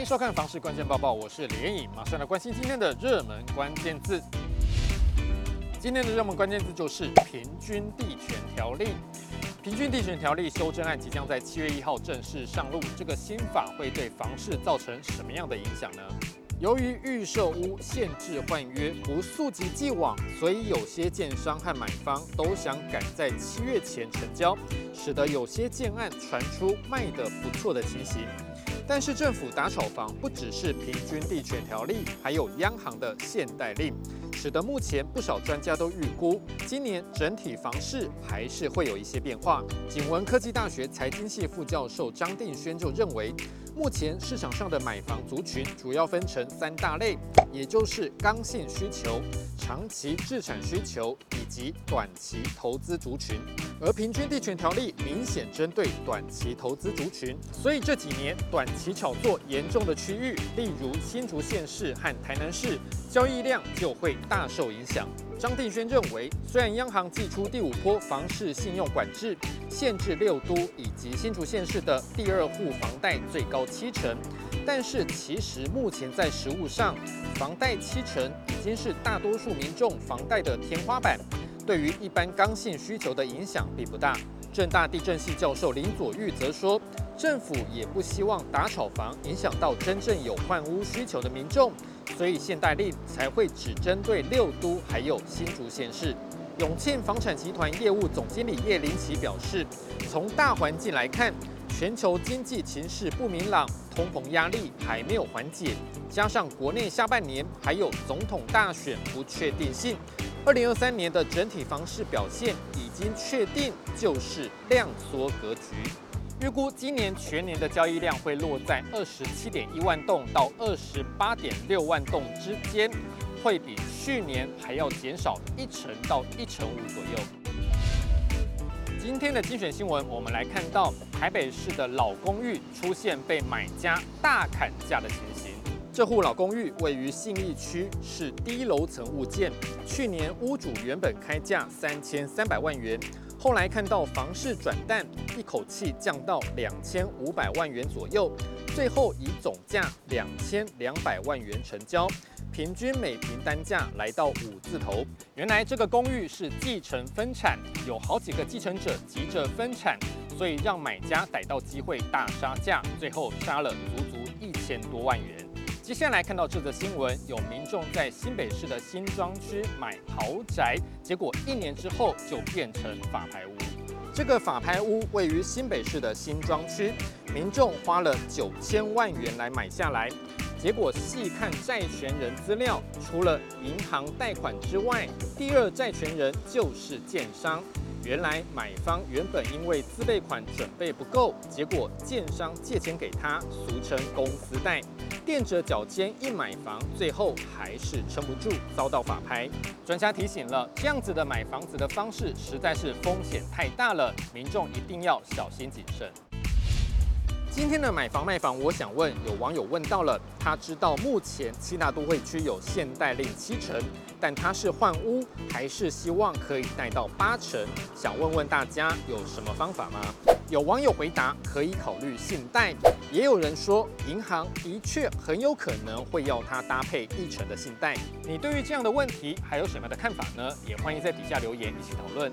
欢迎收看《房市关键报报》，我是连颖，马上来关心今天的热门关键字。今天的热门关键字就是《平均地权条例》。《平均地权条例》修正案即将在七月一号正式上路，这个新法会对房市造成什么样的影响呢？由于预售屋限制换约不溯及既往，所以有些建商和买方都想赶在七月前成交，使得有些建案传出卖得不错的情形。但是政府打炒房不只是平均地权条例，还有央行的限贷令，使得目前不少专家都预估，今年整体房市还是会有一些变化。景文科技大学财经系副教授张定轩就认为，目前市场上的买房族群主要分成三大类，也就是刚性需求、长期置产需求以及短期投资族群。而平均地权条例明显针对短期投资族群，所以这几年短期炒作严重的区域，例如新竹县市和台南市，交易量就会大受影响。张定轩认为，虽然央行祭出第五波房市信用管制，限制六都以及新竹县市的第二户房贷最高七成，但是其实目前在实务上，房贷七成已经是大多数民众房贷的天花板。对于一般刚性需求的影响并不大。正大地震系教授林左玉则说，政府也不希望打炒房影响到真正有换屋需求的民众，所以限贷令才会只针对六都还有新竹县市。永庆房产集团业务总经理叶林奇表示，从大环境来看，全球经济情势不明朗，通膨压力还没有缓解，加上国内下半年还有总统大选不确定性。二零二三年的整体房市表现已经确定，就是量缩格局。预估今年全年的交易量会落在二十七点一万栋到二十八点六万栋之间，会比去年还要减少一成到一成五左右。今天的精选新闻，我们来看到台北市的老公寓出现被买家大砍价的情形。这户老公寓位于信义区，是低楼层物件。去年屋主原本开价三千三百万元，后来看到房市转淡，一口气降到两千五百万元左右，最后以总价两千两百万元成交，平均每平单价来到五字头。原来这个公寓是继承分产，有好几个继承者急着分产，所以让买家逮到机会大杀价，最后杀了足足一千多万元。接下来看到这则新闻，有民众在新北市的新庄区买豪宅，结果一年之后就变成法拍屋。这个法拍屋位于新北市的新庄区，民众花了九千万元来买下来，结果细看债权人资料，除了银行贷款之外，第二债权人就是建商。原来买方原本因为自备款准备不够，结果建商借钱给他，俗称公司贷。垫着脚尖一买房，最后还是撑不住，遭到法拍。专家提醒了，这样子的买房子的方式实在是风险太大了，民众一定要小心谨慎。今天的买房卖房，我想问，有网友问到了，他知道目前七大都会区有限贷令七成，但他是换屋，还是希望可以贷到八成？想问问大家有什么方法吗？有网友回答，可以考虑信贷。也有人说，银行的确很有可能会要他搭配一成的信贷。你对于这样的问题还有什么样的看法呢？也欢迎在底下留言一起讨论。